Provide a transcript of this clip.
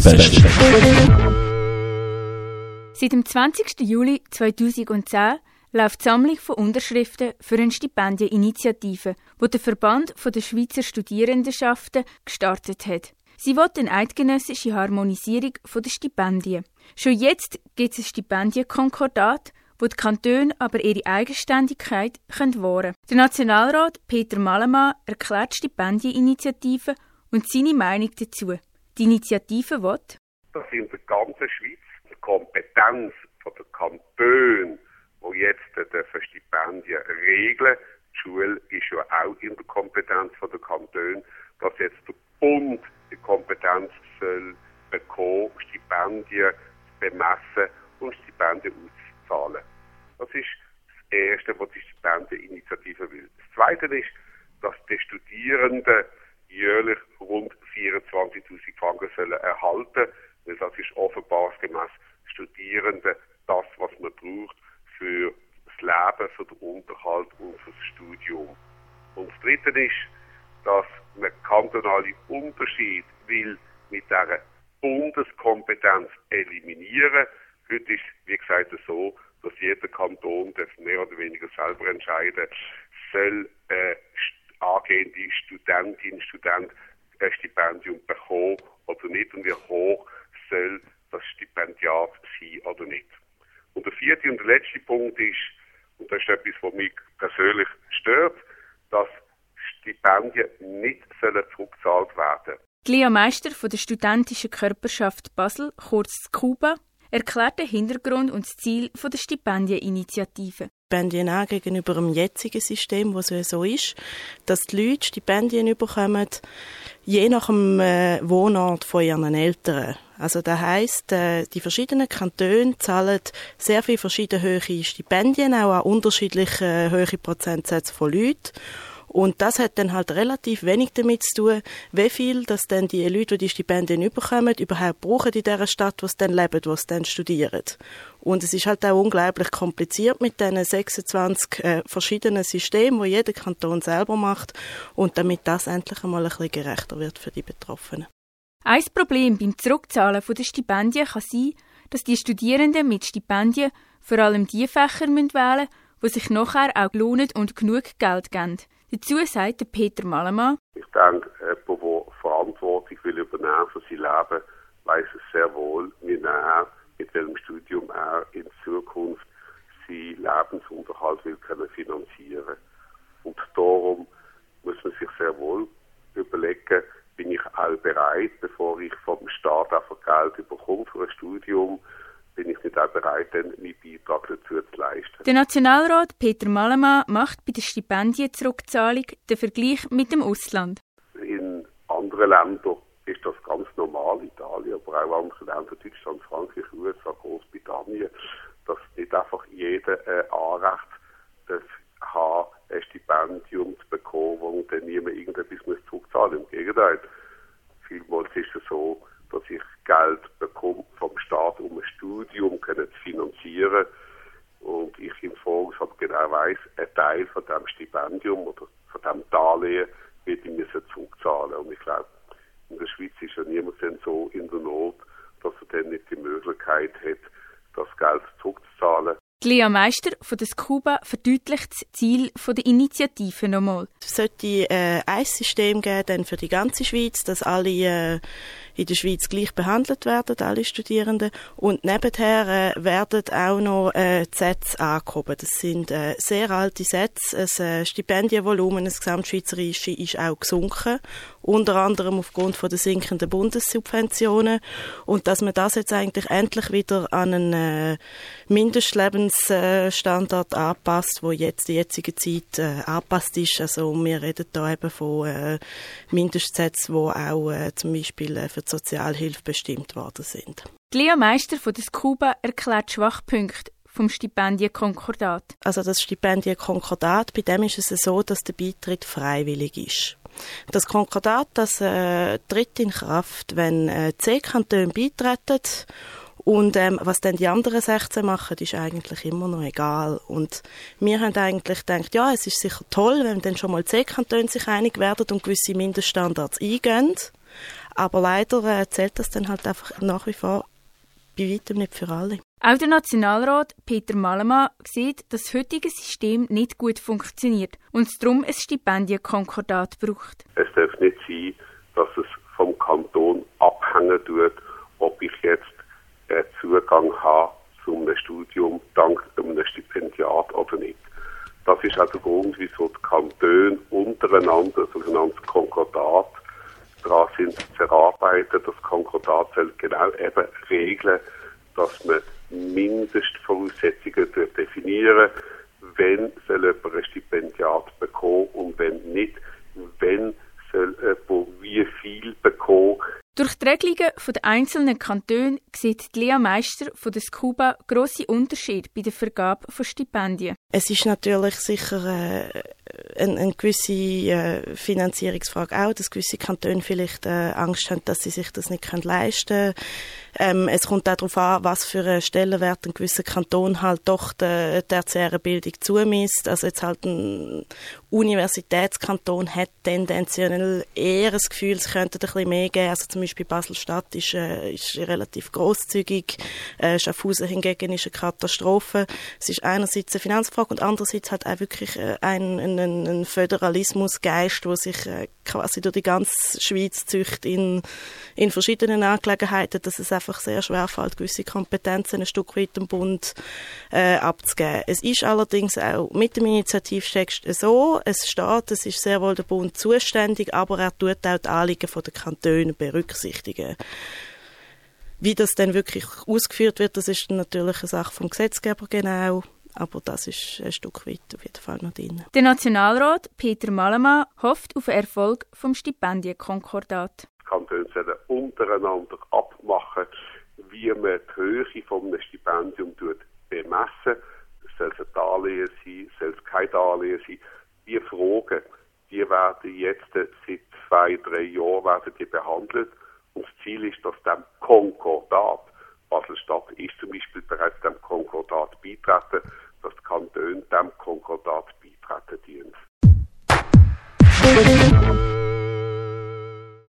Special. Seit dem 20. Juli 2010 läuft die Sammlung von Unterschriften für eine Stipendieninitiative, die der Verband der Schweizer Studierendenschaften gestartet hat. Sie will eine eidgenössische Harmonisierung der Stipendien. Schon jetzt gibt es ein Stipendienkonkordat, wo die Kantone aber ihre Eigenständigkeit können Der Nationalrat Peter Malemann erklärt die Stipendieninitiative und seine Meinung dazu. Die Initiative will, dass in der ganzen Schweiz die Kompetenz der Kantone, die jetzt die Stipendien regeln, die Schule ist ja auch in der Kompetenz der Kantone, dass jetzt der Bund die Kompetenz soll bekommen, Stipendien zu bemessen und Stipendien auszuzahlen. Das ist das Erste, was die Stipendieninitiative will. Das Zweite ist, dass die Studierenden jährlich rund 24.000 Franken sollen erhalten, weil das ist offenbar gemäß Studierenden das, was man braucht für das Leben, für den Unterhalt und für das Studium. Und das Dritte ist, dass man kantonale Unterschied will mit dieser Bundeskompetenz eliminieren. Heute ist, wie gesagt, so, dass jeder Kanton das mehr oder weniger selber entscheiden soll, äh, angehende Studentin, Student ein Stipendium bekommen oder nicht und wie hoch soll das Stipendiat sein oder nicht. Und der vierte und der letzte Punkt ist, und das ist etwas, was mich persönlich stört, dass Stipendien nicht zurückgezahlt werden. Lea Meister von der Studentischen Körperschaft Basel, kurz KUBA, erklärt den Hintergrund und das Ziel der Stipendieninitiative. Stipendien an gegenüber dem jetzigen System, es so ist, dass die Leute Stipendien bekommen, je nach dem äh, Wohnort von ihren Eltern. Also das heisst, äh, die verschiedenen Kantone zahlen sehr viele verschiedene hohe Stipendien, auch an unterschiedliche äh, hohe Prozentsätze von Leuten. Und das hat dann halt relativ wenig damit zu tun, wie viel dass dann die Leute, die die Stipendien bekommen, überhaupt brauchen in der Stadt, wo sie dann leben, wo sie dann studieren. Und es ist halt auch unglaublich kompliziert mit diesen 26 äh, verschiedenen Systemen, die jeder Kanton selber macht. Und damit das endlich einmal ein bisschen gerechter wird für die Betroffenen. Ein Problem beim Zurückzahlen der Stipendien kann sein, dass die Studierenden mit Stipendien vor allem die Fächer wählen müssen, die sich nachher auch lohnen und genug Geld geben. Dazu sagt Peter Malemann. Ich denke, jemand, der Verantwortung will übernehmen für sein Leben, weiß es sehr wohl, wie er, mit welchem Studium er in Zukunft seinen Lebensunterhalt will können finanzieren Und darum muss man sich sehr wohl überlegen, bin ich auch bereit, bevor ich vom Staat einfach Geld bekomme für ein Studium, bin ich nicht auch bereit, dann meinen Beitrag dazu zu leisten. Der Nationalrat Peter Malemann macht bei der Stipendienzurückzahlung den Vergleich mit dem Ausland. In anderen Ländern ist das ganz normal, Italien, aber auch andere Länder, Deutschland, Frankreich, USA, Großbritannien, dass nicht einfach jeder ein Anrecht darf haben, ein Stipendium zu bekommen, wo dann niemand irgendetwas zurückzahlen muss. Im Gegenteil, vielmals ist es so, dass ich Geld bekomme vom Staat, um ein Studium können zu finanzieren. Und ich im Voraus genau weiß, ein Teil von dem Stipendium oder von dem Darlehen wird ich müssen zurückzahlen. Und ich glaube, in der Schweiz ist ja niemand so in der Not, dass er dann nicht die Möglichkeit hat, das Geld zurückzuzahlen. Lea Meister von der Scuba verdeutlicht das Ziel der Initiative nochmal. Es sollte äh, ein System geben für die ganze Schweiz, dass alle äh, in der Schweiz gleich behandelt werden, alle Studierenden. Und nebenher äh, werden auch noch äh, die Sätze angehoben. Das sind äh, sehr alte Sätze. Das äh, Stipendienvolumen, das gesamtschweizerische, ist auch gesunken. Unter anderem aufgrund von der sinkenden Bundessubventionen. Und dass man das jetzt eigentlich endlich wieder an einen äh, Mindestlebensstandard anpasst, wo jetzt die jetzige Zeit äh, angepasst ist. Also wir reden da eben von äh, Mindestsätzen, wo auch äh, zum Beispiel äh, für die Sozialhilfe bestimmt worden sind. Lea Meister von der Scuba erklärt Schwachpunkte vom Stipendienkonkordat. Also das Stipendienkonkordat, bei dem ist es so, dass der Beitritt freiwillig ist. Das Konkordat, das äh, tritt in Kraft, wenn äh, zehn Kantone beitreten und ähm, was dann die anderen 16 machen, ist eigentlich immer noch egal. Und wir haben eigentlich gedacht, ja, es ist sicher toll, wenn dann schon mal zehn Kantone sich einig werden und gewisse Mindeststandards eingehen. Aber leider äh, zählt das dann halt einfach nach wie vor bei weitem nicht für alle. Auch der Nationalrat Peter Malemann sieht, dass das heutige System nicht gut funktioniert und es darum ein Stipendienkonkordat braucht. Es darf nicht sein, dass es vom Kanton abhängen tut, ob ich jetzt äh, Zugang habe zu einem Studium dank einem Stipendiat oder nicht. Das ist auch der Grund, wieso die Kantone untereinander, sogenanntes Konkordat, daran sind zu erarbeiten. Das Konkordat soll genau eben regeln, dass man Mindestvoraussetzungen definieren wenn soll jemand ein Stipendiat bekommen und wenn nicht, wenn soll jemand wie viel bekommen. Durch die Regelungen der einzelnen Kantone sieht Lea Meister von der Scuba grosse Unterschiede bei der Vergabe von Stipendien. Es ist natürlich sicher äh, eine, eine gewisse äh, Finanzierungsfrage auch, dass gewisse Kantone vielleicht äh, Angst haben, dass sie sich das nicht leisten können. Ähm, es kommt auch darauf an, was für einen Stellenwert ein gewisser Kanton halt doch der tertiären Bildung zumisst. Also jetzt halt ein Universitätskanton hat tendenziell eher das Gefühl, es könnte ein bisschen mehr geben. Also zum Beispiel Basel-Stadt ist, äh, ist relativ großzügig. Äh, Schaffhausen hingegen ist eine Katastrophe. Es ist einerseits eine Finanzfrage und andererseits halt auch wirklich äh, ein, ein, ein Föderalismusgeist, der sich äh, quasi durch die ganze Schweiz züchtet in, in verschiedenen Angelegenheiten, dass es einfach sehr schwer fällt, gewisse Kompetenzen ein Stück weit dem Bund äh, abzugeben. Es ist allerdings auch mit dem Initiativtext so, es steht, es ist sehr wohl der Bund zuständig, aber er tut auch die Anliegen der Kantone berücksichtigen. Wie das dann wirklich ausgeführt wird, das ist natürlich eine Sache vom Gesetzgeber genau. Aber das ist ein Stück weit auf jeden Fall noch drin. Der Nationalrat Peter Malemann hofft auf den Erfolg vom Stipendienkonkordat. Kantone sollen untereinander abmachen, wie man die Höhe von einem Stipendium bemessen. Soll es ein Darlehen sein, soll es kein Darlehen sein? Die Fragen, die werden jetzt seit zwei, drei Jahren werden die behandelt. Und das Ziel ist, dass dem Konkordat, Basel-Stadt ist zum Beispiel bereits dem Konkordat beitreten, dass die Kantone dem Konkordat beitreten dienen.